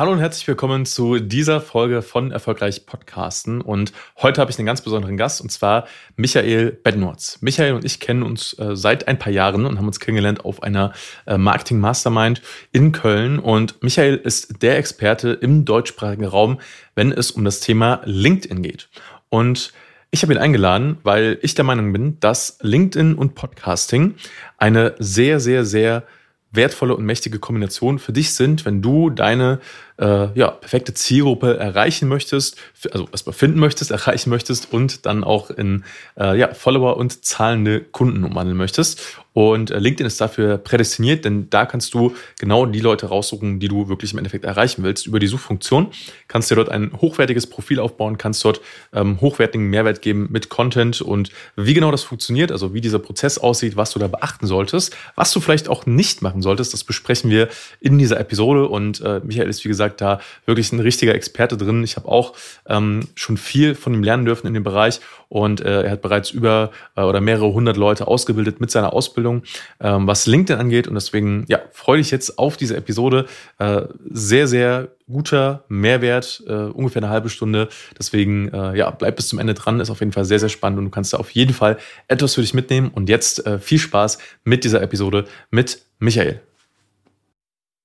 Hallo und herzlich willkommen zu dieser Folge von Erfolgreich Podcasten. Und heute habe ich einen ganz besonderen Gast und zwar Michael Bednorz. Michael und ich kennen uns äh, seit ein paar Jahren und haben uns kennengelernt auf einer äh, Marketing Mastermind in Köln. Und Michael ist der Experte im deutschsprachigen Raum, wenn es um das Thema LinkedIn geht. Und ich habe ihn eingeladen, weil ich der Meinung bin, dass LinkedIn und Podcasting eine sehr, sehr, sehr wertvolle und mächtige Kombination für dich sind, wenn du deine äh, ja, perfekte Zielgruppe erreichen möchtest, also erstmal finden möchtest, erreichen möchtest und dann auch in äh, ja, Follower und zahlende Kunden umwandeln möchtest. Und äh, LinkedIn ist dafür prädestiniert, denn da kannst du genau die Leute raussuchen, die du wirklich im Endeffekt erreichen willst. Über die Suchfunktion kannst du dir dort ein hochwertiges Profil aufbauen, kannst dort ähm, hochwertigen Mehrwert geben mit Content und wie genau das funktioniert, also wie dieser Prozess aussieht, was du da beachten solltest, was du vielleicht auch nicht machen solltest, das besprechen wir in dieser Episode. Und äh, Michael ist, wie gesagt, gesagt, da wirklich ein richtiger Experte drin. Ich habe auch ähm, schon viel von ihm lernen dürfen in dem Bereich und äh, er hat bereits über äh, oder mehrere hundert Leute ausgebildet mit seiner Ausbildung, ähm, was LinkedIn angeht. Und deswegen, ja, freue dich jetzt auf diese Episode. Äh, sehr, sehr guter Mehrwert, äh, ungefähr eine halbe Stunde. Deswegen, äh, ja, bleib bis zum Ende dran. Ist auf jeden Fall sehr, sehr spannend und du kannst da auf jeden Fall etwas für dich mitnehmen. Und jetzt äh, viel Spaß mit dieser Episode mit Michael.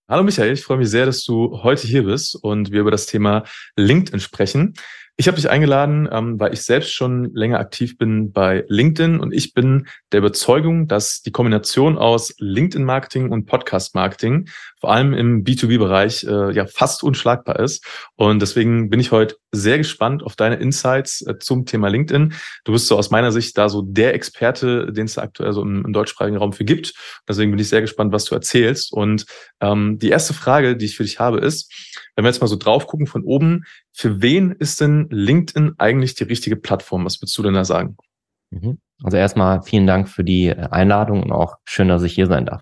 Hallo Michael, ich freue mich sehr, dass du heute hier bist und wir über das Thema LinkedIn sprechen. Ich habe dich eingeladen, ähm, weil ich selbst schon länger aktiv bin bei LinkedIn und ich bin der Überzeugung, dass die Kombination aus LinkedIn-Marketing und Podcast-Marketing vor allem im B2B-Bereich äh, ja fast unschlagbar ist. Und deswegen bin ich heute sehr gespannt auf deine Insights äh, zum Thema LinkedIn. Du bist so aus meiner Sicht da so der Experte, den es aktuell so im, deutschsprachigen Raum für gibt. Deswegen bin ich sehr gespannt, was du erzählst. Und ähm, die erste Frage, die ich für dich habe, ist, wenn wir jetzt mal so drauf gucken von oben, für wen ist denn LinkedIn eigentlich die richtige Plattform? Was würdest du denn da sagen? Mhm. Also erstmal vielen Dank für die Einladung und auch schön, dass ich hier sein darf.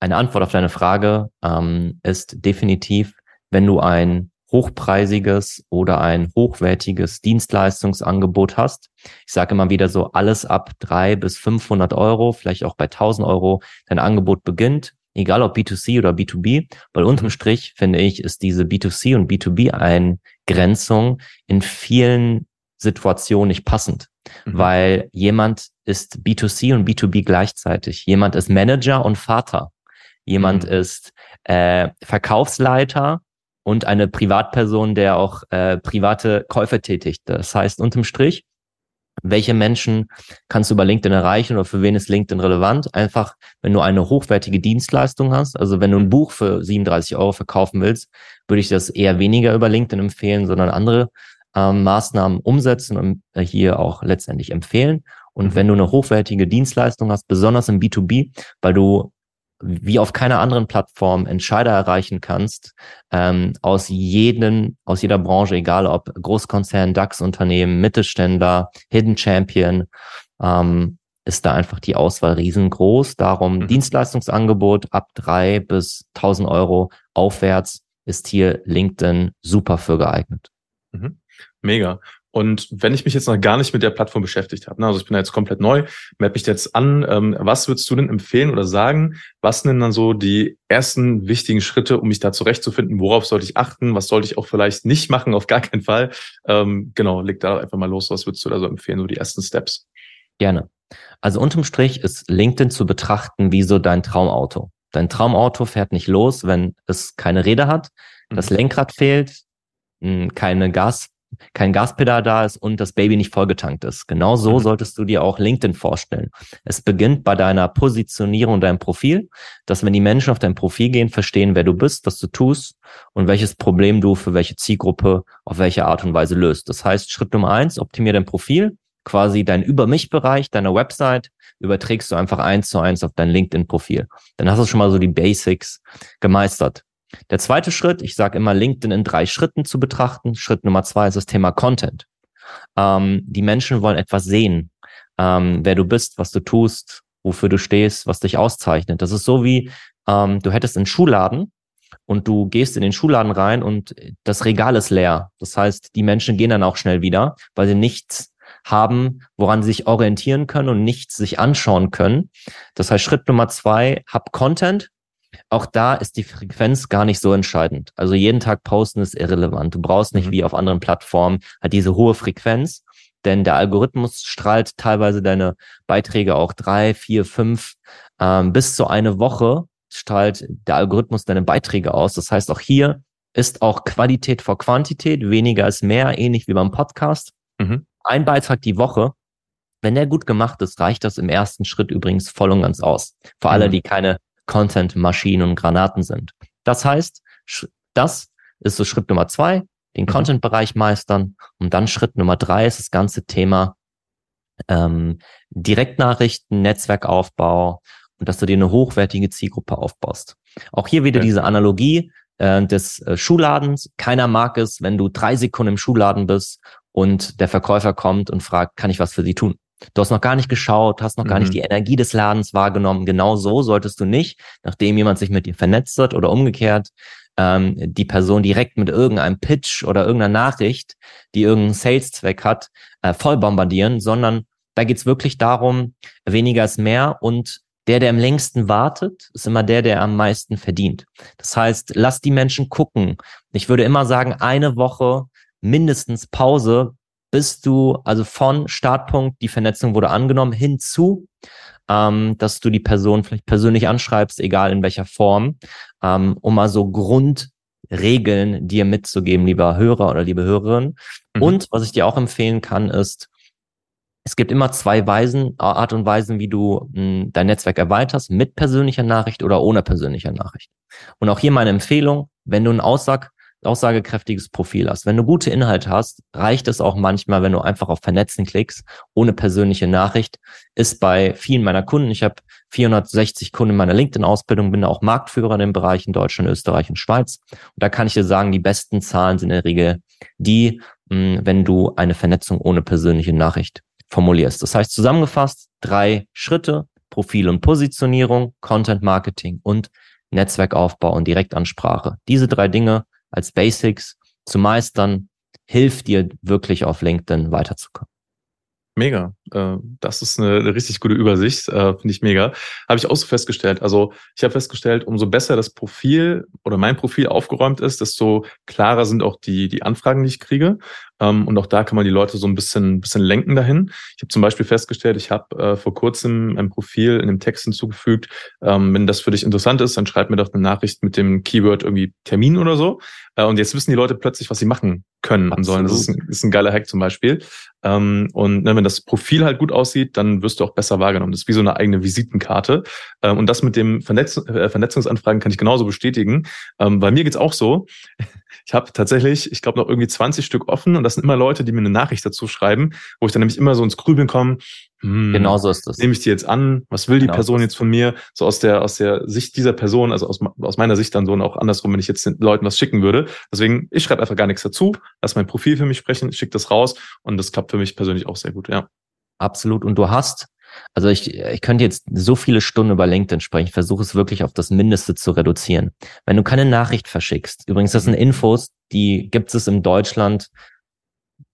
Eine Antwort auf deine Frage ähm, ist definitiv, wenn du ein hochpreisiges oder ein hochwertiges Dienstleistungsangebot hast. Ich sage immer wieder so, alles ab drei bis 500 Euro, vielleicht auch bei 1000 Euro, dein Angebot beginnt, egal ob B2C oder B2B, weil unterm Strich finde ich, ist diese B2C und B2B-Eingrenzung in vielen Situationen nicht passend, mhm. weil jemand ist B2C und B2B gleichzeitig. Jemand ist Manager und Vater. Jemand mhm. ist äh, Verkaufsleiter und eine Privatperson, der auch äh, private Käufe tätigt. Das heißt, unterm Strich, welche Menschen kannst du über LinkedIn erreichen oder für wen ist LinkedIn relevant? Einfach, wenn du eine hochwertige Dienstleistung hast, also wenn du ein Buch für 37 Euro verkaufen willst, würde ich das eher weniger über LinkedIn empfehlen, sondern andere ähm, Maßnahmen umsetzen und äh, hier auch letztendlich empfehlen. Und mhm. wenn du eine hochwertige Dienstleistung hast, besonders im B2B, weil du wie auf keiner anderen Plattform Entscheider erreichen kannst, ähm, aus jedem, aus jeder Branche, egal ob Großkonzern, DAX-Unternehmen, Mittelständler, Hidden Champion, ähm, ist da einfach die Auswahl riesengroß. Darum mhm. Dienstleistungsangebot ab drei bis tausend Euro aufwärts ist hier LinkedIn super für geeignet. Mhm. Mega. Und wenn ich mich jetzt noch gar nicht mit der Plattform beschäftigt habe, ne, also ich bin da jetzt komplett neu, melde mich jetzt an, ähm, was würdest du denn empfehlen oder sagen? Was sind denn dann so die ersten wichtigen Schritte, um mich da zurechtzufinden? Worauf sollte ich achten? Was sollte ich auch vielleicht nicht machen? Auf gar keinen Fall. Ähm, genau, leg da einfach mal los. Was würdest du da so empfehlen, so die ersten Steps? Gerne. Also unterm Strich ist LinkedIn zu betrachten wie so dein Traumauto. Dein Traumauto fährt nicht los, wenn es keine Räder hat, das mhm. Lenkrad fehlt, keine Gas kein Gaspedal da ist und das Baby nicht vollgetankt ist. Genau so mhm. solltest du dir auch LinkedIn vorstellen. Es beginnt bei deiner Positionierung, deinem Profil, dass wenn die Menschen auf dein Profil gehen, verstehen, wer du bist, was du tust und welches Problem du für welche Zielgruppe auf welche Art und Weise löst. Das heißt, Schritt Nummer eins, optimier dein Profil, quasi dein Über-mich-Bereich deiner Website überträgst du einfach eins zu eins auf dein LinkedIn-Profil. Dann hast du schon mal so die Basics gemeistert. Der zweite Schritt, ich sage immer, LinkedIn in drei Schritten zu betrachten. Schritt Nummer zwei ist das Thema Content. Ähm, die Menschen wollen etwas sehen, ähm, wer du bist, was du tust, wofür du stehst, was dich auszeichnet. Das ist so wie, ähm, du hättest einen Schuhladen und du gehst in den Schuhladen rein und das Regal ist leer. Das heißt, die Menschen gehen dann auch schnell wieder, weil sie nichts haben, woran sie sich orientieren können und nichts sich anschauen können. Das heißt, Schritt Nummer zwei, hab Content, auch da ist die Frequenz gar nicht so entscheidend. Also jeden Tag posten ist irrelevant. Du brauchst nicht mhm. wie auf anderen Plattformen halt diese hohe Frequenz, denn der Algorithmus strahlt teilweise deine Beiträge auch drei, vier, fünf ähm, bis zu eine Woche strahlt der Algorithmus deine Beiträge aus. Das heißt, auch hier ist auch Qualität vor Quantität, weniger ist mehr, ähnlich wie beim Podcast. Mhm. Ein Beitrag die Woche. Wenn der gut gemacht ist, reicht das im ersten Schritt übrigens voll und ganz aus. Für mhm. alle, die keine Content-Maschinen und Granaten sind. Das heißt, das ist so Schritt Nummer zwei, den mhm. Content-Bereich meistern. Und dann Schritt Nummer drei ist das ganze Thema ähm, Direktnachrichten, Netzwerkaufbau und dass du dir eine hochwertige Zielgruppe aufbaust. Auch hier wieder okay. diese Analogie äh, des äh, Schuhladens. Keiner mag es, wenn du drei Sekunden im Schuhladen bist und der Verkäufer kommt und fragt, kann ich was für Sie tun? Du hast noch gar nicht geschaut, hast noch mhm. gar nicht mhm. die Energie des Ladens wahrgenommen. Genau so solltest du nicht, nachdem jemand sich mit dir vernetzt hat oder umgekehrt, ähm, die Person direkt mit irgendeinem Pitch oder irgendeiner Nachricht, die irgendeinen Sales-Zweck hat, äh, voll bombardieren, sondern da geht's wirklich darum, weniger ist mehr und der, der am längsten wartet, ist immer der, der am meisten verdient. Das heißt, lass die Menschen gucken. Ich würde immer sagen, eine Woche mindestens Pause, bist du also von Startpunkt, die Vernetzung wurde angenommen, hinzu, ähm, dass du die Person vielleicht persönlich anschreibst, egal in welcher Form, ähm, um mal so Grundregeln dir mitzugeben, lieber Hörer oder liebe Hörerin. Mhm. Und was ich dir auch empfehlen kann, ist, es gibt immer zwei Weisen, Art und Weisen, wie du mh, hm, dein Netzwerk erweiterst, mit persönlicher Nachricht oder ohne persönlicher Nachricht. Und auch hier meine Empfehlung, wenn du einen Aussag aussagekräftiges Profil hast. Wenn du gute Inhalte hast, reicht es auch manchmal, wenn du einfach auf Vernetzen klickst, ohne persönliche Nachricht. Ist bei vielen meiner Kunden, ich habe 460 Kunden in meiner LinkedIn-Ausbildung, bin auch Marktführer in den Bereichen Deutschland, Österreich und Schweiz. Und da kann ich dir sagen, die besten Zahlen sind in der Regel die, hm, wenn du eine Vernetzung ohne persönliche Nachricht formulierst. Das heißt zusammengefasst, drei Schritte, Profil und Positionierung, Content Marketing und Netzwerkaufbau und Direktansprache. Diese drei Dinge als Basics zu meistern, hilft dir wirklich auf LinkedIn weiterzukommen. Mega. Äh, das ist eine richtig gute Übersicht, äh, finde ich mega. Habe ich auch so festgestellt. Also ich habe festgestellt, umso besser das Profil oder mein Profil aufgeräumt ist, desto klarer sind auch die, die Anfragen, die ich kriege. Ähm, und auch da kann man die Leute so ein bisschen, bisschen lenken dahin. Ich habe zum Beispiel festgestellt, ich habe äh, vor kurzem ein Profil in dem Text hinzugefügt. Ähm, wenn das für dich interessant ist, dann schreib mir doch eine Nachricht mit dem Keyword irgendwie Termin oder so. Äh, und jetzt wissen die Leute plötzlich, was sie machen können und sollen. Das ist ein, ist ein geiler Hack zum Beispiel. Ähm, und ne, wenn das Profil halt gut aussieht, dann wirst du auch besser wahrgenommen. Das ist wie so eine eigene Visitenkarte. Ähm, und das mit dem Vernetz äh, Vernetzungsanfragen kann ich genauso bestätigen. Ähm, bei mir geht's auch so. Ich habe tatsächlich, ich glaube, noch irgendwie 20 Stück offen und das sind immer Leute, die mir eine Nachricht dazu schreiben, wo ich dann nämlich immer so ins Grübeln komme. Hm, genau so ist das. Nehme ich die jetzt an? Was will die genau Person jetzt von mir? So aus der, aus der Sicht dieser Person, also aus, aus meiner Sicht dann so und auch andersrum, wenn ich jetzt den Leuten was schicken würde. Deswegen, ich schreibe einfach gar nichts dazu, lass mein Profil für mich sprechen, schicke das raus und das klappt für mich persönlich auch sehr gut, ja. Absolut. Und du hast also ich, ich könnte jetzt so viele Stunden über LinkedIn sprechen. versuche es wirklich auf das Mindeste zu reduzieren. Wenn du keine Nachricht verschickst, übrigens, das sind mhm. Infos, die gibt es in Deutschland,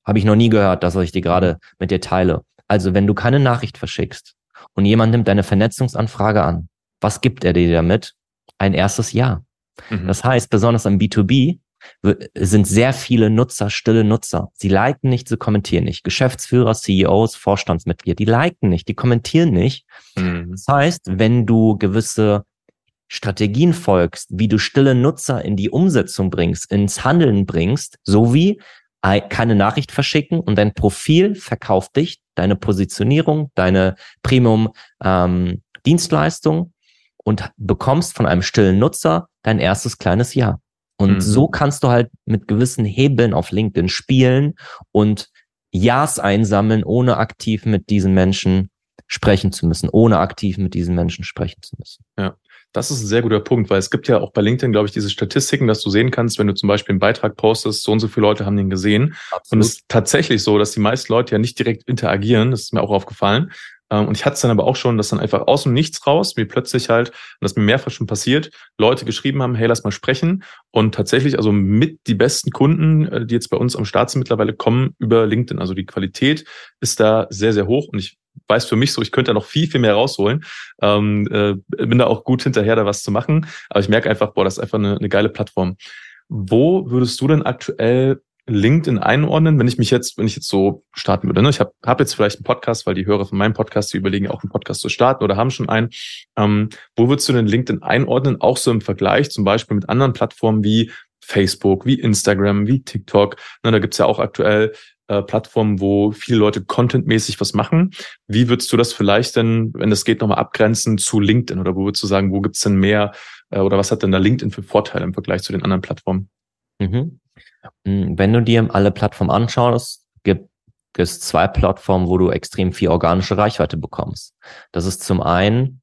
habe ich noch nie gehört, das, was ich dir gerade mit dir teile. Also wenn du keine Nachricht verschickst und jemand nimmt deine Vernetzungsanfrage an, was gibt er dir damit? Ein erstes Ja. Mhm. Das heißt, besonders am B2B sind sehr viele Nutzer, stille Nutzer. Sie liken nicht, sie kommentieren nicht. Geschäftsführer, CEOs, Vorstandsmitglieder, die liken nicht, die kommentieren nicht. Mhm. Das heißt, wenn du gewisse Strategien folgst, wie du stille Nutzer in die Umsetzung bringst, ins Handeln bringst, sowie keine Nachricht verschicken und dein Profil verkauft dich, deine Positionierung, deine Premium ähm, Dienstleistung und bekommst von einem stillen Nutzer dein erstes kleines Ja. Und mhm. so kannst du halt mit gewissen Hebeln auf LinkedIn spielen und Ja's einsammeln, ohne aktiv mit diesen Menschen sprechen zu müssen, ohne aktiv mit diesen Menschen sprechen zu müssen. Ja. Das ist ein sehr guter Punkt, weil es gibt ja auch bei LinkedIn, glaube ich, diese Statistiken, dass du sehen kannst, wenn du zum Beispiel einen Beitrag postest, so und so viele Leute haben den gesehen. Absolut. Und es ist tatsächlich so, dass die meisten Leute ja nicht direkt interagieren. Das ist mir auch aufgefallen. Ähm, und ich hatte es dann aber auch schon, dass dann einfach aus dem Nichts raus, mir plötzlich halt, und das mir mehrfach schon passiert, Leute geschrieben haben, hey, lass mal sprechen. Und tatsächlich, also mit die besten Kunden, äh, die jetzt bei uns am Start sind mittlerweile, kommen über LinkedIn. Also die Qualität ist da sehr, sehr hoch. Und ich weiß für mich so, ich könnte da noch viel, viel mehr rausholen. Ähm, äh, bin da auch gut hinterher, da was zu machen. Aber ich merke einfach, boah, das ist einfach eine, eine geile Plattform. Wo würdest du denn aktuell LinkedIn einordnen, wenn ich mich jetzt, wenn ich jetzt so starten würde. Ne? Ich habe hab jetzt vielleicht einen Podcast, weil die Hörer von meinem Podcast, die überlegen auch einen Podcast zu starten oder haben schon einen. Ähm, wo würdest du denn LinkedIn einordnen, auch so im Vergleich zum Beispiel mit anderen Plattformen wie Facebook, wie Instagram, wie TikTok? Ne, da gibt's ja auch aktuell äh, Plattformen, wo viele Leute contentmäßig was machen. Wie würdest du das vielleicht denn, wenn es geht, nochmal abgrenzen zu LinkedIn? Oder wo würdest du sagen, wo gibt's denn mehr äh, oder was hat denn da LinkedIn für Vorteile im Vergleich zu den anderen Plattformen? Mhm. Hm, wenn du dir alle Plattformen anschaust, gibt es zwei Plattformen, wo du extrem viel organische Reichweite bekommst. Das ist zum einen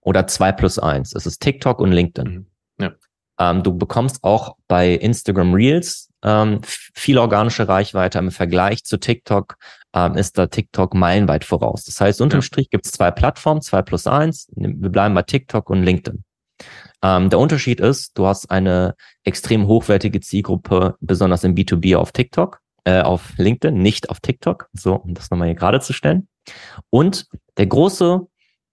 oder zwei plus eins. Es ist TikTok und LinkedIn. Mhm. Ja. Ähm, du bekommst auch bei Instagram Reels ähm, viel organische Reichweite. Im Vergleich zu TikTok ähm, ist da TikTok meilenweit voraus. Das heißt, unterm ja. Strich gibt es zwei Plattformen, zwei plus eins. Wir bleiben bei TikTok und LinkedIn. Ähm, der Unterschied ist, du hast eine extrem hochwertige Zielgruppe, besonders im B2B auf TikTok, äh, auf LinkedIn, nicht auf TikTok, so um das nochmal hier gerade zu stellen. Und der große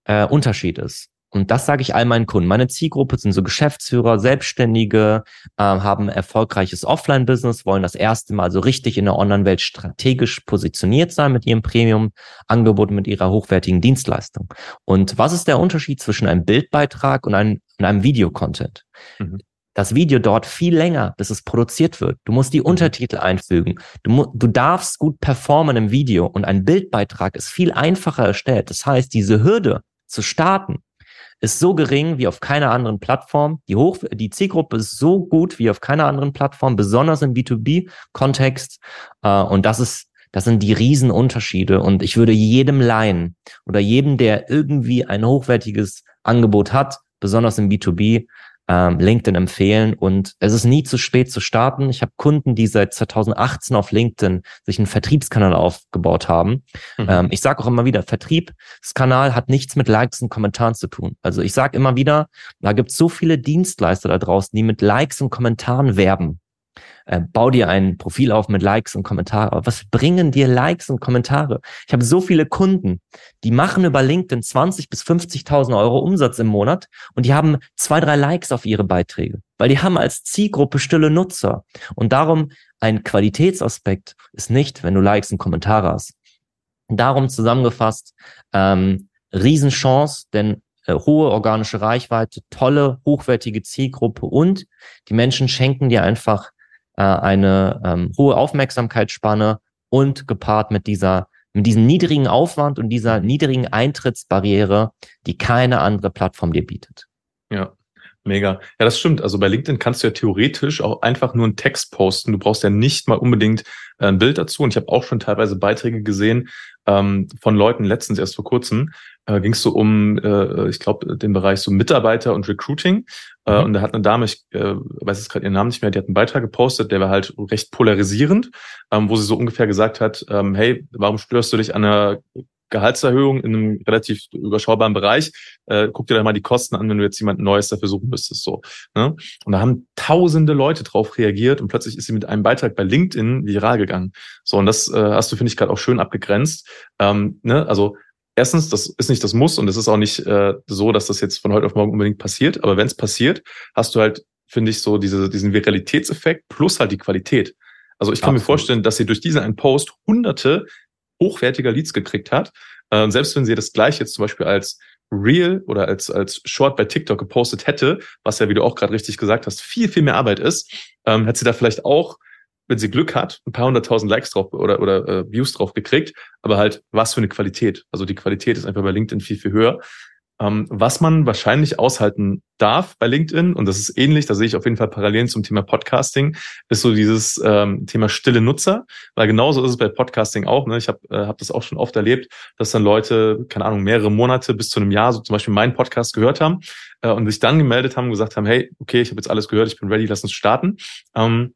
äh, Unterschied ist, und das sage ich all meinen Kunden. Meine Zielgruppe sind so Geschäftsführer, Selbstständige, äh, haben erfolgreiches Offline-Business, wollen das erste Mal so richtig in der Online-Welt strategisch positioniert sein mit ihrem Premium-Angebot, mit ihrer hochwertigen Dienstleistung. Und was ist der Unterschied zwischen einem Bildbeitrag und einem, und einem Videocontent? Mhm. Das Video dauert viel länger, bis es produziert wird. Du musst die mhm. Untertitel einfügen. Du, du darfst gut performen im Video und ein Bildbeitrag ist viel einfacher erstellt. Das heißt, diese Hürde zu starten, ist so gering wie auf keiner anderen Plattform. Die, Hoch die Zielgruppe ist so gut wie auf keiner anderen Plattform, besonders im B2B-Kontext. Äh, und das ist, das sind die Riesenunterschiede. Und ich würde jedem Laien oder jedem, der irgendwie ein hochwertiges Angebot hat, besonders im B2B, ähm, LinkedIn empfehlen. Und es ist nie zu spät zu starten. Ich habe Kunden, die seit 2018 auf LinkedIn sich einen Vertriebskanal aufgebaut haben. Mhm. Ähm, ich sage auch immer wieder, Vertriebskanal hat nichts mit Likes und Kommentaren zu tun. Also ich sage immer wieder, da gibt es so viele Dienstleister da draußen, die mit Likes und Kommentaren werben äh, bau dir ein Profil auf mit Likes und Kommentare. Aber was bringen dir Likes und Kommentare? Ich habe so viele Kunden, die machen über LinkedIn 20 bis 50.000 Euro Umsatz im Monat und die haben zwei, drei Likes auf ihre Beiträge, weil die haben als Zielgruppe stille Nutzer. Und darum ein Qualitätsaspekt ist nicht, wenn du Likes und Kommentare hast. Darum zusammengefasst, ähm, Riesenchance, denn äh, hohe organische Reichweite, tolle, hochwertige Zielgruppe und die Menschen schenken dir einfach äh, eine ähm, hohe Aufmerksamkeitsspanne und gepaart mit dieser mit diesem niedrigen Aufwand und dieser niedrigen Eintrittsbarriere, die keine andere Plattform dir bietet. Ja, Mega. Ja, das stimmt. Also bei LinkedIn kannst du ja theoretisch auch einfach nur einen Text posten. Du brauchst ja nicht mal unbedingt äh, ein Bild dazu. Und ich habe auch schon teilweise Beiträge gesehen ähm, von Leuten, letztens erst vor kurzem, äh, ging es so um, äh, ich glaube, den Bereich so Mitarbeiter und Recruiting. Äh, mhm. Und da hat eine Dame, ich äh, weiß jetzt gerade ihren Namen nicht mehr, die hat einen Beitrag gepostet, der war halt recht polarisierend, ähm, wo sie so ungefähr gesagt hat, ähm, hey, warum störst du dich an einer Gehaltserhöhung in einem relativ überschaubaren Bereich. Äh, guck dir da mal die Kosten an, wenn du jetzt jemand Neues dafür suchen müsstest. So, ne? Und da haben tausende Leute drauf reagiert und plötzlich ist sie mit einem Beitrag bei LinkedIn viral gegangen. So, und das äh, hast du, finde ich, gerade auch schön abgegrenzt. Ähm, ne? Also erstens, das ist nicht das Muss und es ist auch nicht äh, so, dass das jetzt von heute auf morgen unbedingt passiert. Aber wenn es passiert, hast du halt, finde ich, so diese, diesen Viralitätseffekt plus halt die Qualität. Also ich kann Absolut. mir vorstellen, dass sie durch diesen einen Post hunderte hochwertiger Leads gekriegt hat. Äh, selbst wenn sie das gleich jetzt zum Beispiel als Real oder als, als Short bei TikTok gepostet hätte, was ja, wie du auch gerade richtig gesagt hast, viel, viel mehr Arbeit ist, ähm, hätte sie da vielleicht auch, wenn sie Glück hat, ein paar hunderttausend Likes drauf oder, oder äh, Views drauf gekriegt. Aber halt, was für eine Qualität. Also die Qualität ist einfach bei LinkedIn viel, viel höher. Ähm, was man wahrscheinlich aushalten darf bei LinkedIn, und das ist ähnlich, da sehe ich auf jeden Fall Parallelen zum Thema Podcasting, ist so dieses ähm, Thema stille Nutzer, weil genauso ist es bei Podcasting auch. Ne? Ich habe äh, hab das auch schon oft erlebt, dass dann Leute, keine Ahnung, mehrere Monate bis zu einem Jahr so zum Beispiel meinen Podcast gehört haben äh, und sich dann gemeldet haben und gesagt haben, hey, okay, ich habe jetzt alles gehört, ich bin ready, lass uns starten. Ähm,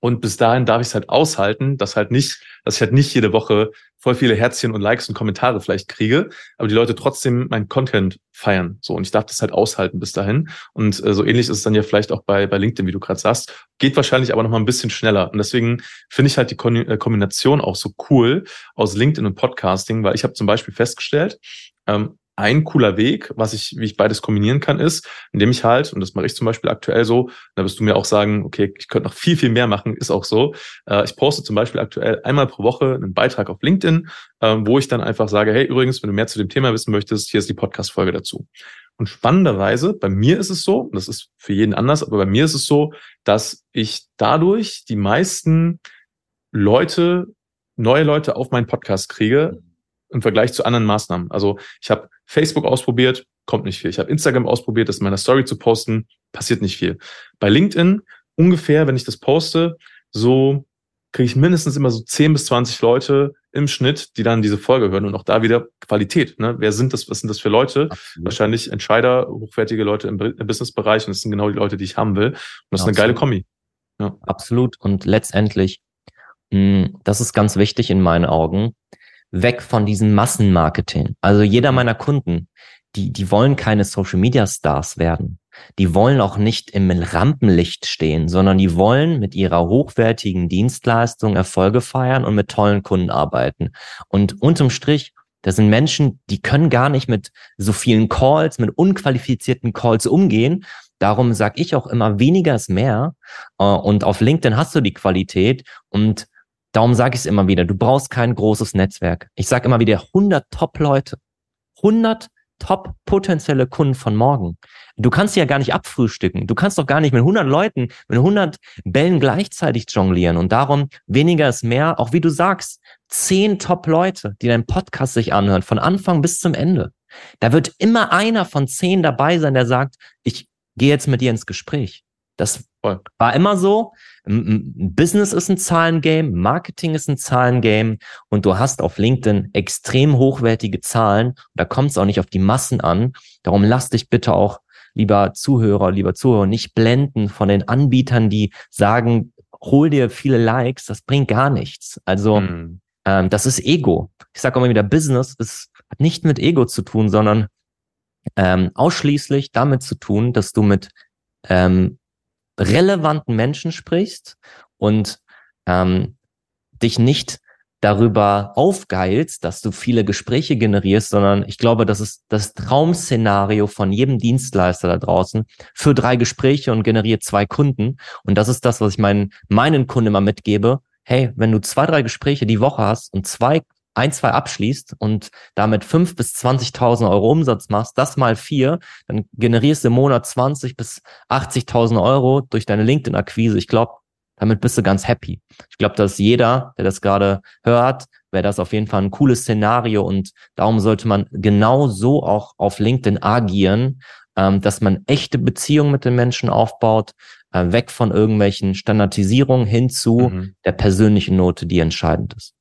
Und bis dahin darf ich es halt aushalten, dass halt nicht, dass ich halt nicht jede Woche voll viele Herzchen und Likes und Kommentare vielleicht kriege, aber die Leute trotzdem meinen Content feiern. So, und ich darf das halt aushalten bis dahin. Und äh, so ähnlich ist es dann ja vielleicht auch bei, bei LinkedIn, wie du gerade sagst. Geht wahrscheinlich aber noch mal ein bisschen schneller. Und deswegen finde ich halt die Kon äh, Kombination auch so cool aus LinkedIn und Podcasting, weil ich habe zum Beispiel festgestellt, ähm, ein cooler Weg, was ich, wie ich beides kombinieren kann, ist, indem ich halt, und das mache ich zum Beispiel aktuell so, da wirst du mir auch sagen, okay, ich könnte noch viel, viel mehr machen, ist auch so. Äh, ich poste zum Beispiel aktuell einmal pro Woche einen Beitrag auf LinkedIn, äh, wo ich dann einfach sage, hey, übrigens, wenn du mehr zu dem Thema wissen möchtest, hier ist die Podcast-Folge dazu. Und spannenderweise, bei mir ist es so, das ist für jeden anders, aber bei mir ist es so, dass ich dadurch die meisten Leute, neue Leute auf meinen Podcast kriege, im Vergleich zu anderen Maßnahmen. Also ich habe Facebook ausprobiert, kommt nicht viel. Ich habe Instagram ausprobiert, das in meiner Story zu posten, passiert nicht viel. Bei LinkedIn ungefähr, wenn ich das poste, so kriege ich mindestens immer so 10 bis 20 Leute im Schnitt, die dann diese Folge hören und auch da wieder Qualität. Ne? Wer sind das? Was sind das für Leute? Absolut. Wahrscheinlich Entscheider, hochwertige Leute im, im Businessbereich und das sind genau die Leute, die ich haben will. Und das Absolut. ist eine geile Kombi. Ja. Absolut. Und letztendlich, mh, hm, das ist ganz wichtig in meinen Augen, weg von diesem Massenmarketing. Also jeder meiner Kunden, die, die wollen keine Social Media Stars werden. Die wollen auch nicht im Rampenlicht stehen, sondern die wollen mit ihrer hochwertigen Dienstleistung Erfolge feiern und mit tollen Kunden arbeiten. Und unterm Strich, das sind Menschen, die können gar nicht mit so vielen Calls, mit unqualifizierten Calls umgehen. Darum sage ich auch immer, weniger ist mehr. Äh, und auf LinkedIn hast du die Qualität und Darum sage ich es immer wieder, du brauchst kein großes Netzwerk. Ich sage immer wieder 100 Top-Leute, 100 top potenzielle Kunden von morgen. Du kannst sie ja gar nicht abfrühstücken. Du kannst doch gar nicht mit 100 Leuten, mit 100 Bällen gleichzeitig jonglieren. Und darum weniger ist mehr. Auch wie du sagst, 10 Top-Leute, die deinen Podcast sich anhören, von Anfang bis zum Ende. Da wird immer einer von 10 dabei sein, der sagt, ich gehe jetzt mit dir ins Gespräch. Das war immer so. Business ist ein Zahlengame, Marketing ist ein Zahlengame und du hast auf LinkedIn extrem hochwertige Zahlen. Da kommt es auch nicht auf die Massen an. Darum lass dich bitte auch, lieber Zuhörer, lieber Zuhörer, nicht blenden von den Anbietern, die sagen, hol dir viele Likes, das bringt gar nichts. Also mhm. ähm, das ist Ego. Ich sage immer wieder, Business ist, hat nicht mit Ego zu tun, sondern ähm, ausschließlich damit zu tun, dass du mit ähm, relevanten Menschen sprichst und ähm, dich nicht darüber aufgeilst, dass du viele Gespräche generierst, sondern ich glaube, das ist das Traumszenario von jedem Dienstleister da draußen für drei Gespräche und generiert zwei Kunden. Und das ist das, was ich meinen, meinen Kunden immer mitgebe. Hey, wenn du zwei, drei Gespräche die Woche hast und zwei ein, zwei abschließt und damit fünf bis 20.000 Euro Umsatz machst, das mal vier, dann generierst du im Monat 20 bis 80.000 Euro durch deine LinkedIn-Akquise. Ich glaube, damit bist du ganz happy. Ich glaube, dass jeder, der das gerade hört, wäre das auf jeden Fall ein cooles Szenario und darum sollte man genau so auch auf LinkedIn agieren, ähm, dass man echte Beziehungen mit den Menschen aufbaut, äh, weg von irgendwelchen Standardisierungen hin zu mhm. der persönlichen Note, die entscheidend ist.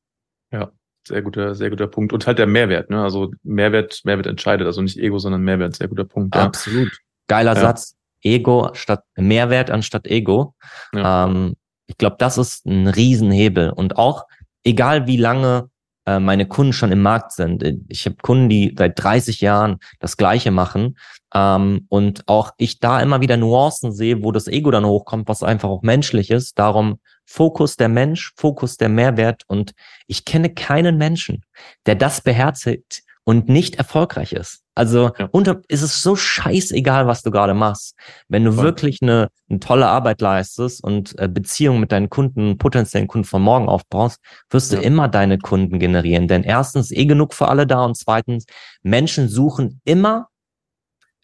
Ja, sehr guter, sehr guter Punkt. Und halt der Mehrwert, ne? Also Mehrwert, Mehrwert entscheidet, also nicht Ego, sondern Mehrwert, sehr guter Punkt. Ja. Absolut. Geiler ja. Satz. Ego statt Mehrwert anstatt Ego. Ja. Ähm, ich glaube, das ist ein Riesenhebel. Und auch, egal wie lange äh, meine Kunden schon im Markt sind. Ich habe Kunden, die seit 30 Jahren das Gleiche machen. Ähm, und auch ich da immer wieder Nuancen sehe, wo das Ego dann hochkommt, was einfach auch menschlich ist. Darum Fokus der Mensch, Fokus der Mehrwert. Und ich kenne keinen Menschen, der das beherzigt und nicht erfolgreich ist. Also ja. unter, ist es so scheißegal, was du gerade machst. Wenn du Voll. wirklich eine, eine tolle Arbeit leistest und äh, Beziehungen mit deinen Kunden, potenziellen Kunden von morgen aufbaust, wirst ja. du immer deine Kunden generieren. Denn erstens eh genug für alle da und zweitens, Menschen suchen immer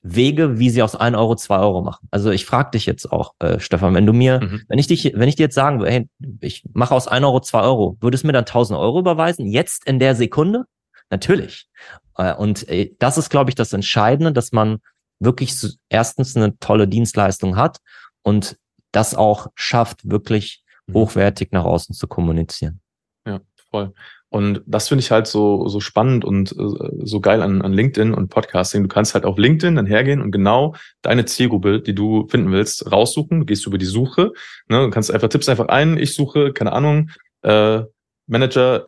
Wege, wie sie aus 1 Euro 2 Euro machen. Also ich frage dich jetzt auch, äh, Stefan, wenn du mir, mhm. wenn ich dich, wenn ich dir jetzt sagen würde, hey, ich mache aus 1 Euro 2 Euro, würdest du mir dann 1000 Euro überweisen, jetzt in der Sekunde? Natürlich. Äh, und äh, das ist, glaube ich, das Entscheidende, dass man wirklich erstens eine tolle Dienstleistung hat und das auch schafft, wirklich mhm. hochwertig nach außen zu kommunizieren. Voll. Und das finde ich halt so, so spannend und äh, so geil an, an LinkedIn und Podcasting. Du kannst halt auf LinkedIn dann hergehen und genau deine Zielgruppe, die du finden willst, raussuchen. Du gehst über die Suche. Ne, du kannst einfach, tippst einfach ein, ich suche, keine Ahnung, äh, Manager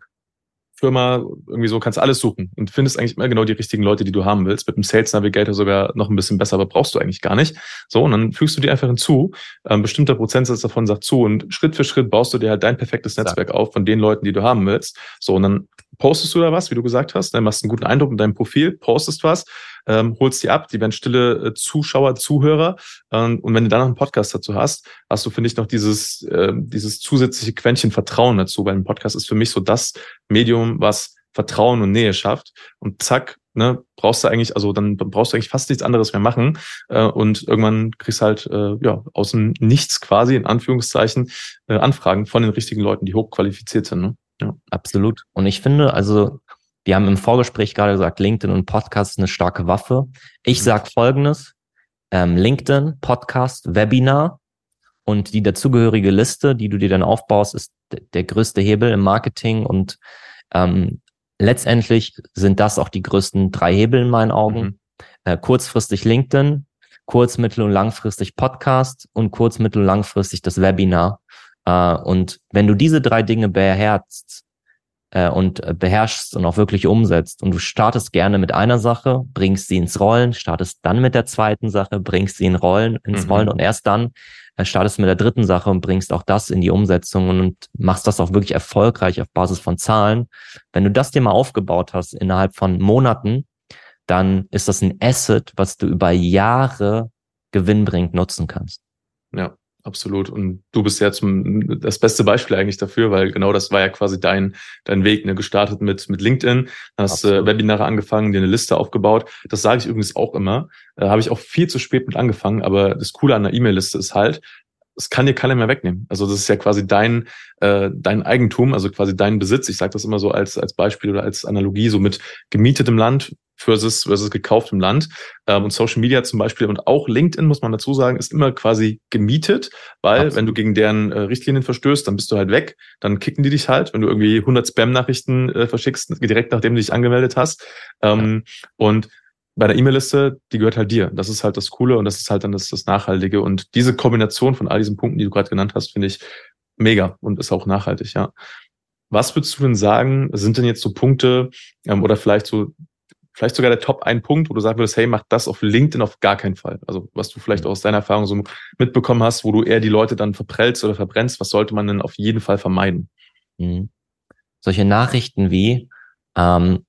Firma, irgendwie so, kannst alles suchen und findest eigentlich immer genau die richtigen Leute, die du haben willst. Mit dem Sales Navigator sogar noch ein bisschen besser, aber brauchst du eigentlich gar nicht. So, und dann fügst du dir einfach hinzu. Ein bestimmter Prozentsatz davon sagt zu und Schritt für Schritt baust du dir halt dein perfektes Netzwerk auf von den Leuten, die du haben willst. So, und dann postest du da was, wie du gesagt hast, dann machst du einen guten Eindruck mit deinem Profil, postest was, ähm, holst die ab, die werden stille äh, Zuschauer, Zuhörer. Ähm, und wenn du dann noch einen Podcast dazu hast, hast du, finde ich, noch dieses, äh, dieses zusätzliche Quäntchen Vertrauen dazu, weil ein Podcast ist für mich so das Medium, was Vertrauen und Nähe schafft. Und zack, ne, brauchst du eigentlich, also dann brauchst du eigentlich fast nichts anderes mehr machen. Äh, und irgendwann kriegst halt äh, ja aus dem Nichts quasi, in Anführungszeichen, äh, Anfragen von den richtigen Leuten, die hochqualifiziert sind. Ne? Ja. Absolut. Und ich finde, also wir haben im Vorgespräch gerade gesagt, LinkedIn und Podcast ist eine starke Waffe. Ich mhm. sage folgendes, ähm, LinkedIn, Podcast, Webinar und die dazugehörige Liste, die du dir dann aufbaust, ist der größte Hebel im Marketing und ähm, letztendlich sind das auch die größten drei Hebel in meinen Augen. Mhm. Äh, kurzfristig LinkedIn, kurz-, mittel- und langfristig Podcast und kurz-, mittel- und langfristig das Webinar. Äh, und wenn du diese drei Dinge beherzt äh, und beherrschst und auch wirklich umsetzt und du startest gerne mit einer Sache, bringst sie ins Rollen, startest dann mit der zweiten Sache, bringst sie in Rollen, ins mhm. Rollen und erst dann äh, startest mit der dritten Sache und bringst auch das in die Umsetzung und, und machst das auch wirklich erfolgreich auf Basis von Zahlen. Wenn du das dir mal aufgebaut hast innerhalb von Monaten, dann ist das ein Asset, was du über Jahre gewinnbringend nutzen kannst. Ja, absolut. Und du bist ja zum, das beste Beispiel eigentlich dafür, weil genau das war ja quasi dein, dein Weg, ne? gestartet mit, mit LinkedIn, hast äh, Webinare angefangen, dir eine Liste aufgebaut. Das sage ich übrigens auch immer. Äh, Habe ich auch viel zu spät mit angefangen, aber das Coole an der E-Mail-Liste ist halt, es kann dir keiner mehr wegnehmen. Also das ist ja quasi dein, äh, dein Eigentum, also quasi dein Besitz. Ich sage das immer so als, als Beispiel oder als Analogie, so mit gemietetem Land versus, versus gekauftem Land. Ähm, und Social Media zum Beispiel und auch LinkedIn, muss man dazu sagen, ist immer quasi gemietet, weil Absolut. wenn du gegen deren äh, Richtlinien verstößt, dann bist du halt weg. Dann kicken die dich halt, wenn du irgendwie 100 Spam-Nachrichten äh, verschickst, direkt nachdem du dich angemeldet hast. Ähm, ja. Und bei der E-Mail-Liste, die gehört halt dir. Das ist halt das Coole und das ist halt dann das, das Nachhaltige. Und diese Kombination von all diesen Punkten, die du gerade genannt hast, finde ich mega und ist auch nachhaltig, ja. Was würdest du denn sagen, sind denn jetzt so Punkte ähm, oder vielleicht so vielleicht sogar der Top ein Punkt, wo du sagen würdest, hey, mach das auf LinkedIn auf gar keinen Fall. Also was du vielleicht mhm. aus deiner Erfahrung so mitbekommen hast, wo du eher die Leute dann verprellst oder verbrennst, was sollte man denn auf jeden Fall vermeiden? Mhm. Solche Nachrichten wie, ähm,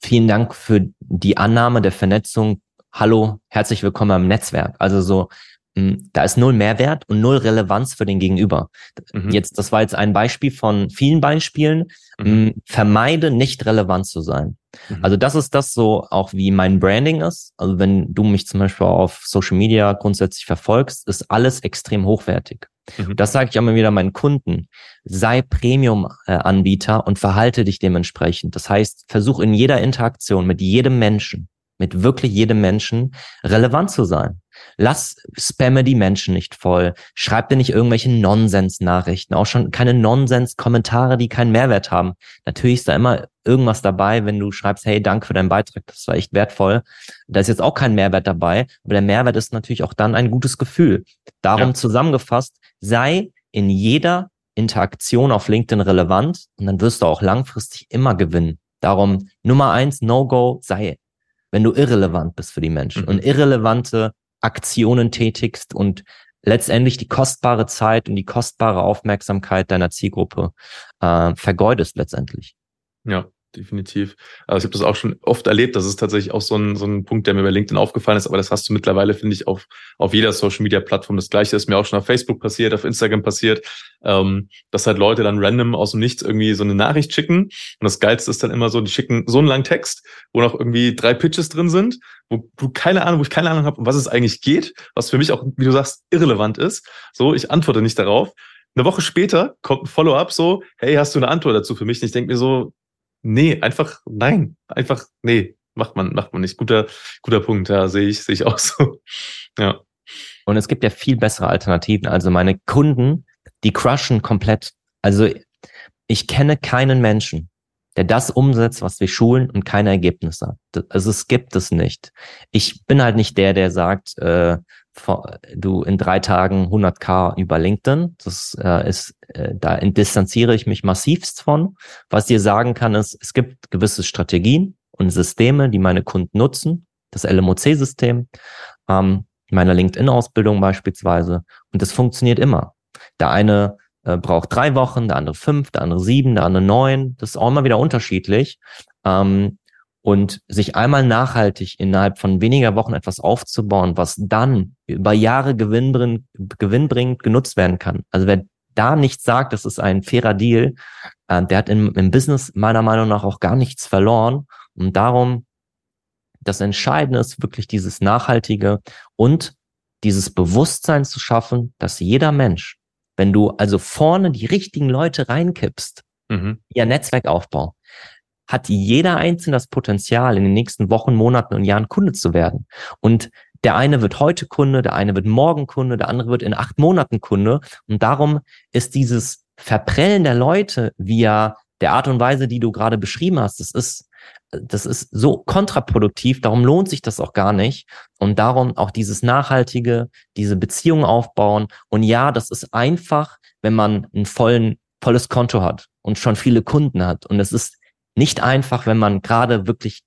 vielen Dank für die Annahme der Vernetzung. Hallo, herzlich willkommen im Netzwerk. Also so, hm, da ist null Mehrwert und null Relevanz für den Gegenüber. Mhm. Jetzt, das war jetzt ein Beispiel von vielen Beispielen. Mhm. Hm, vermeide nicht relevant zu sein. Mhm. Also das ist das so auch wie mein Branding ist. Also wenn du mich zum Beispiel auf Social Media grundsätzlich verfolgst, ist alles extrem hochwertig. Mhm. Das sage ich immer wieder meinen Kunden. Sei Premium-Anbieter und verhalte dich dementsprechend. Das heißt, versuch in jeder Interaktion mit jedem Menschen, mit wirklich jedem Menschen relevant zu sein. Lass spamme die Menschen nicht voll. Schreib dir nicht irgendwelche Nonsens-Nachrichten, auch schon keine Nonsens-Kommentare, die keinen Mehrwert haben. Natürlich ist da immer irgendwas dabei, wenn du schreibst, hey, danke für deinen Beitrag, das war echt wertvoll. Da ist jetzt auch kein Mehrwert dabei, aber der Mehrwert ist natürlich auch dann ein gutes Gefühl. Darum ja. zusammengefasst, sei in jeder Interaktion auf LinkedIn relevant und dann wirst du auch langfristig immer gewinnen. Darum Nummer eins, No-Go, sei, wenn du irrelevant bist für die Menschen. Mhm. Und irrelevante Aktionen tätigst und letztendlich die kostbare Zeit und die kostbare Aufmerksamkeit deiner Zielgruppe äh, vergeudest letztendlich. Ja, definitiv. Also ich habe das auch schon oft erlebt. Das ist tatsächlich auch so ein, so ein Punkt, der mir bei LinkedIn aufgefallen ist. Aber das hast du mittlerweile, finde ich, auf, auf jeder Social-Media-Plattform. Das Gleiche ist mir auch schon auf Facebook passiert, auf Instagram passiert, ähm, dass halt Leute dann random aus dem Nichts irgendwie so eine Nachricht schicken. Und das Geilste ist dann immer so, die schicken so einen langen Text, wo noch irgendwie drei Pitches drin sind, wo du keine Ahnung, wo ich keine Ahnung habe, um was es eigentlich geht, was für mich auch, wie du sagst, irrelevant ist. So, ich antworte nicht darauf. Eine Woche später kommt ein Follow-up so, hey, hast du eine Antwort dazu für mich? Und ich denke mir so, Nee, einfach nein. Einfach, nee, macht man, macht man nicht. Guter, guter Punkt, ja, sehe ich, sehe ich auch so. Ja. Und es gibt ja viel bessere Alternativen. Also meine Kunden, die crushen komplett. Also ich kenne keinen Menschen, der das umsetzt, was wir schulen und keine Ergebnisse hat. Also es gibt es nicht. Ich bin halt nicht der, der sagt, äh, du in drei Tagen 100k über LinkedIn. Das äh, ist, äh, da distanziere ich mich massivst von. Was ich dir sagen kann, ist, es gibt gewisse Strategien und Systeme, die meine Kunden nutzen. Das LMOC-System, ähm, meiner LinkedIn-Ausbildung beispielsweise. Und das funktioniert immer. Der eine äh, braucht drei Wochen, der andere fünf, der andere sieben, der andere neun. Das ist auch immer wieder unterschiedlich. Ähm, und sich einmal nachhaltig innerhalb von weniger Wochen etwas aufzubauen, was dann über Jahre gewinnbringend, gewinnbringend genutzt werden kann. Also wer da nicht sagt, das ist ein fairer Deal, äh, der hat im, im Business meiner Meinung nach auch gar nichts verloren. Und darum, das Entscheidende ist wirklich dieses Nachhaltige und dieses Bewusstsein zu schaffen, dass jeder Mensch, wenn du also vorne die richtigen Leute reinkippst, mhm. ihr Netzwerkaufbau, hat jeder Einzelne das Potenzial, in den nächsten Wochen, Monaten und Jahren Kunde zu werden. Und der eine wird heute Kunde, der eine wird morgen Kunde, der andere wird in acht Monaten Kunde. Und darum ist dieses Verprellen der Leute via der Art und Weise, die du gerade beschrieben hast, das ist, das ist so kontraproduktiv. Darum lohnt sich das auch gar nicht. Und darum auch dieses nachhaltige, diese Beziehung aufbauen. Und ja, das ist einfach, wenn man ein vollen, volles Konto hat und schon viele Kunden hat. Und es ist nicht einfach, wenn man gerade wirklich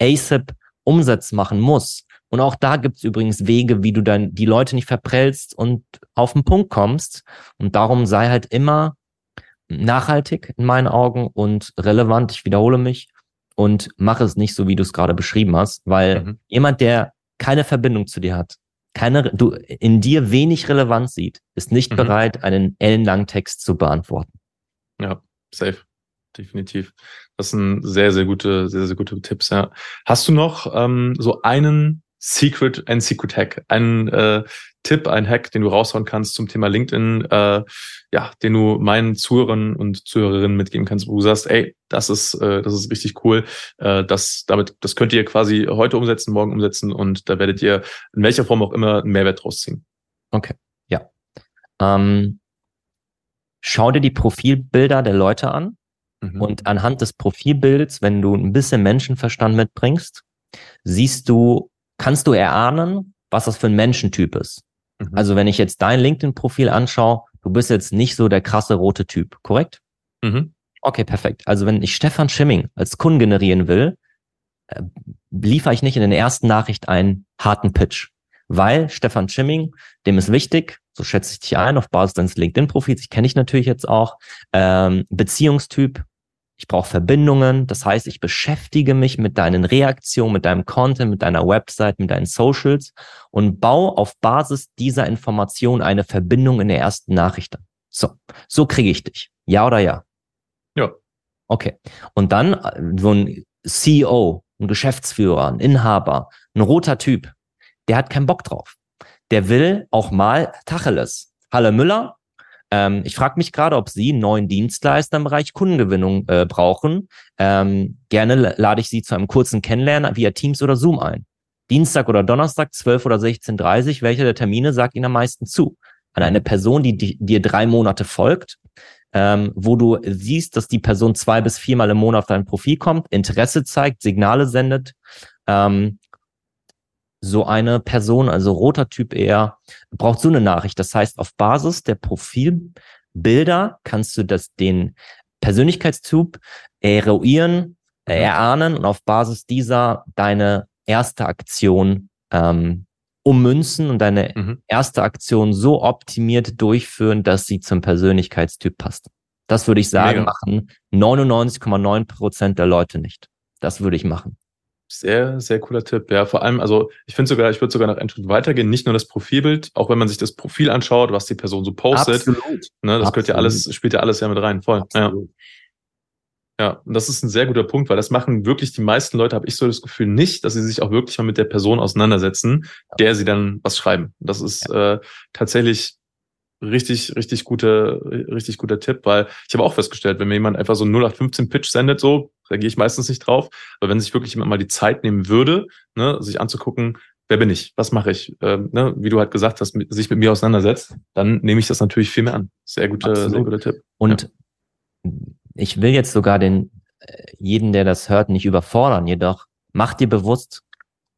ASAP Umsatz machen muss. Und auch da gibt es übrigens Wege, wie du dann die Leute nicht verprellst und auf den Punkt kommst. Und darum sei halt immer nachhaltig in meinen Augen und relevant. Ich wiederhole mich und mache es nicht so, wie du es gerade beschrieben hast, weil mhm. jemand, der keine Verbindung zu dir hat, keine, du in dir wenig Relevanz sieht, ist nicht mhm. bereit, einen ellenlangen Text zu beantworten. Ja, safe definitiv. Das sind sehr, sehr gute, sehr, sehr gute Tipps, ja. Hast du noch ähm, so einen Secret, ein Secret Hack, einen äh, Tipp, einen Hack, den du raushauen kannst zum Thema LinkedIn, äh, ja, den du meinen Zuhörern und Zuhörerinnen mitgeben kannst, wo du sagst, ey, das ist, äh, das ist richtig cool, äh, das, damit, das könnt ihr quasi heute umsetzen, morgen umsetzen und da werdet ihr in welcher Form auch immer einen Mehrwert draus ziehen. Okay, ja. Ähm, schau dir die Profilbilder der Leute an Mhm. Und anhand des Profilbilds, wenn du ein bisschen Menschenverstand mitbringst, siehst du, kannst du erahnen, was das für ein Menschentyp ist. Mhm. Also wenn ich jetzt dein LinkedIn-Profil anschaue, du bist jetzt nicht so der krasse rote Typ, korrekt? Mhm. Okay, perfekt. Also wenn ich Stefan Schimming als Kunden generieren will, äh, liefere ich nicht in der ersten Nachricht einen harten Pitch. Weil Stefan Schimming, dem ist wichtig, so schätze ich dich ein, auf Basis deines LinkedIn-Profils, ich kenne dich natürlich jetzt auch, ähm, Beziehungstyp, ich brauche Verbindungen. Das heißt, ich beschäftige mich mit deinen Reaktionen, mit deinem Content, mit deiner Website, mit deinen Socials und baue auf Basis dieser Information eine Verbindung in der ersten Nachricht. So, so kriege ich dich. Ja oder ja? Ja. Okay. Und dann äh, so ein CEO, ein Geschäftsführer, ein Inhaber, ein roter Typ, der hat keinen Bock drauf. Der will auch mal Tacheles. Halle Müller, ähm, ich frage mich gerade, ob Sie einen neuen Dienstleister im Bereich Kundengewinnung äh, brauchen. Ähm, gerne lade ich Sie zu einem kurzen Kennenlernen via Teams oder Zoom ein. Dienstag oder Donnerstag, 12 oder 16.30 welcher der Termine sagt Ihnen am meisten zu? An eine Person, die, die dir drei Monate folgt, ähm, wo du siehst, dass die Person zwei bis viermal im Monat auf dein Profil kommt, Interesse zeigt, Signale sendet, ähm, so eine Person, also roter Typ eher, braucht so eine Nachricht. Das heißt, auf Basis der Profilbilder kannst du das den Persönlichkeitstyp eruieren, äh, erahnen und auf Basis dieser deine erste Aktion ähm, ummünzen und deine mhm. erste Aktion so optimiert durchführen, dass sie zum Persönlichkeitstyp passt. Das würde ich sagen, Mega. machen 99,9 Prozent der Leute nicht. Das würde ich machen. Sehr, sehr cooler Tipp. Ja, vor allem, also ich finde sogar, ich würde sogar noch einen Schritt weitergehen. Nicht nur das Profilbild, auch wenn man sich das Profil anschaut, was die Person so postet. Absolut. Ne, das gehört ja alles, spielt ja alles ja mit rein. Voll. Absolut. Ja. Ja, und das ist ein sehr guter Punkt, weil das machen wirklich die meisten Leute, habe ich so das Gefühl, nicht, dass sie sich auch wirklich mal mit der Person auseinandersetzen, der sie dann was schreiben. Das ist äh, tatsächlich richtig, richtig guter, richtig guter Tipp, weil ich habe auch festgestellt, wenn mir jemand einfach so einen 0815 Pitch sendet, so, reagiere ich meistens nicht drauf. Aber wenn sich wirklich jemand mal die Zeit nehmen würde, ne, sich anzugucken, wer bin ich, was mache ich, ähm, ne, wie du halt gesagt hast, mit, sich mit mir auseinandersetzt, dann nehme ich das natürlich viel mehr an. Sehr guter, sehr guter Tipp. Und ja. ich will jetzt sogar den, äh, jeden, der das hört, nicht überfordern, jedoch mach dir bewusst,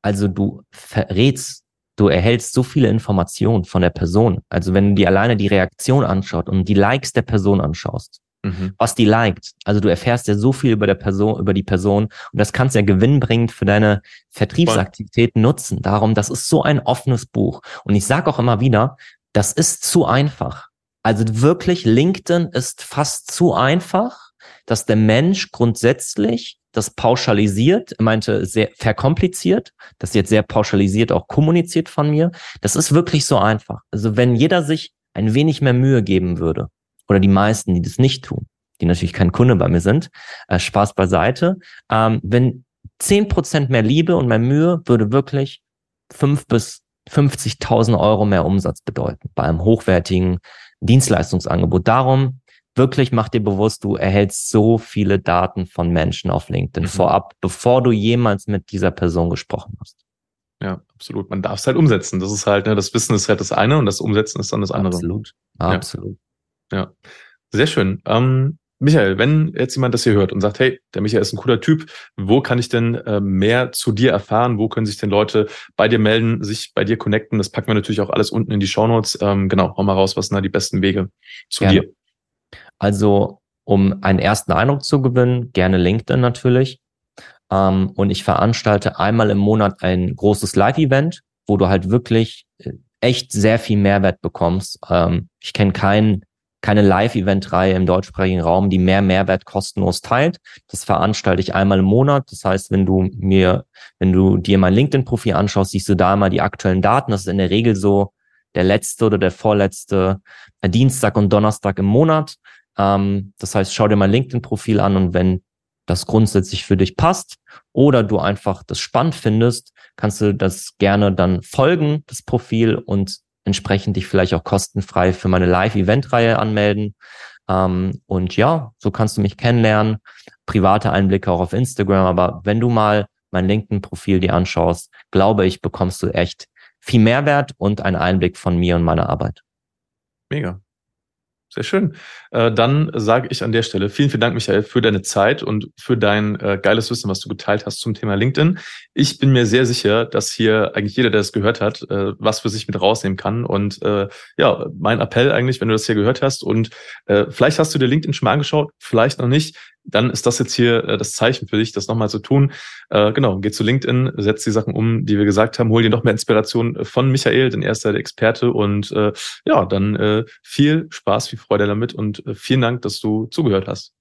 also du verrätst, du erhältst so viele Informationen von der Person. Also wenn du dir alleine die Reaktion anschaust und die Likes der Person anschaust, mhm. was die liked. Also du erfährst ja so viel über der Person, über die Person und das kannst ja gewinnbringend für deine Vertriebsaktivitäten nutzen. Darum, das ist so ein offenes Buch. Und ich sage auch immer wieder, das ist zu einfach. Also wirklich, LinkedIn ist fast zu einfach, dass der Mensch grundsätzlich das pauschalisiert, meinte sehr verkompliziert, das jetzt sehr pauschalisiert auch kommuniziert von mir. Das ist wirklich so einfach. Also wenn jeder sich ein wenig mehr Mühe geben würde, oder die meisten, die das nicht tun, die natürlich kein Kunde bei mir sind, äh, Spaß beiseite, ähm, wenn zehn Prozent mehr Liebe und mehr Mühe würde wirklich fünf bis 50.000 Euro mehr Umsatz bedeuten bei einem hochwertigen Dienstleistungsangebot. Darum wirklich mach dir bewusst, du erhältst so viele Daten von Menschen auf LinkedIn mhm. vorab, bevor du jemals mit dieser Person gesprochen hast. Ja, absolut. Man darf es halt umsetzen. Das ist halt, ne, das Wissen ist halt das eine und das Umsetzen ist dann das andere. Absolut. Absolut. Ja, ja. sehr schön. Ähm, Michael, wenn jetzt jemand das hier hört und sagt, hey, der Michael ist ein cooler Typ, wo kann ich denn äh, mehr zu dir erfahren? Wo können sich denn Leute bei dir melden, sich bei dir connecten? Das packen wir natürlich auch alles unten in die Shownotes. Ähm, genau, hau mal raus, was sind da die besten Wege zu Gerne. dir? Also, um einen ersten Eindruck zu gewinnen, gerne LinkedIn natürlich. Ähm, und ich veranstalte einmal im Monat ein großes Live-Event, wo du halt wirklich äh, echt sehr viel Mehrwert bekommst. Ähm, ich kenne keinen keine Live-Event-Reihe im deutschsprachigen Raum, die mehr Mehrwert kostenlos teilt. Das veranstalte ich einmal im Monat. Das heißt, wenn du mir, wenn du dir mein LinkedIn-Profil anschaust, siehst du da mal die aktuellen Daten. Das ist in der Regel so der letzte oder der vorletzte Dienstag und Donnerstag im Monat. Ähm, das heißt, schau dir mein LinkedIn-Profil an und wenn das grundsätzlich für dich passt oder du einfach das spannend findest, kannst du das gerne dann folgen, das Profil und entsprechend dich vielleicht auch kostenfrei für meine Live-Event-Reihe anmelden. Ähm, und ja, so kannst du mich kennenlernen. Private Einblicke auch auf Instagram. Aber wenn du mal mein LinkedIn-Profil dir anschaust, glaube ich, bekommst du echt viel Mehrwert und einen Einblick von mir und meiner Arbeit. Mega. Sehr schön. Äh, dann sage ich an der Stelle vielen, vielen Dank, Michael, für deine Zeit und für dein äh, geiles Wissen, was du geteilt hast zum Thema LinkedIn. Ich bin mir sehr sicher, dass hier eigentlich jeder, der es gehört hat, äh, was für sich mit rausnehmen kann. Und ja, mein Appell eigentlich, wenn du das hier gehört hast und vielleicht hast du dir LinkedIn schon mal angeschaut, vielleicht noch nicht, dann ist das jetzt hier äh, das Zeichen für dich, das nochmal zu tun. Äh, genau, geh zu LinkedIn, setz die Sachen um, die wir gesagt haben, hol dir noch mehr Inspiration von Michael, denn er ist der Experte. Und äh, ja, dann äh, viel Spaß, viel Freude damit und äh, vielen Dank, dass du zugehört hast.